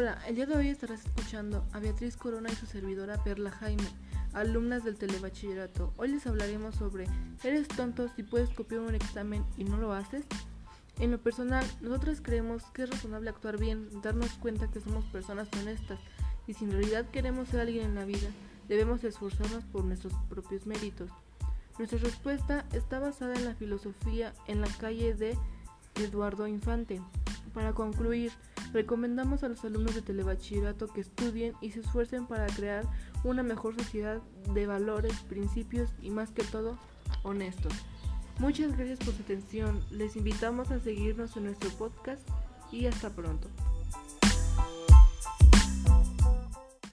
Hola, el día de hoy estarás escuchando a Beatriz Corona y su servidora Perla Jaime, alumnas del telebachillerato. Hoy les hablaremos sobre ¿Eres tonto si puedes copiar un examen y no lo haces? En lo personal, nosotras creemos que es razonable actuar bien, darnos cuenta que somos personas honestas y si en realidad queremos ser alguien en la vida, debemos esforzarnos por nuestros propios méritos. Nuestra respuesta está basada en la filosofía en la calle de Eduardo Infante. Para concluir, recomendamos a los alumnos de telebachillerato que estudien y se esfuercen para crear una mejor sociedad de valores, principios y más que todo, honestos. Muchas gracias por su atención. Les invitamos a seguirnos en nuestro podcast y hasta pronto.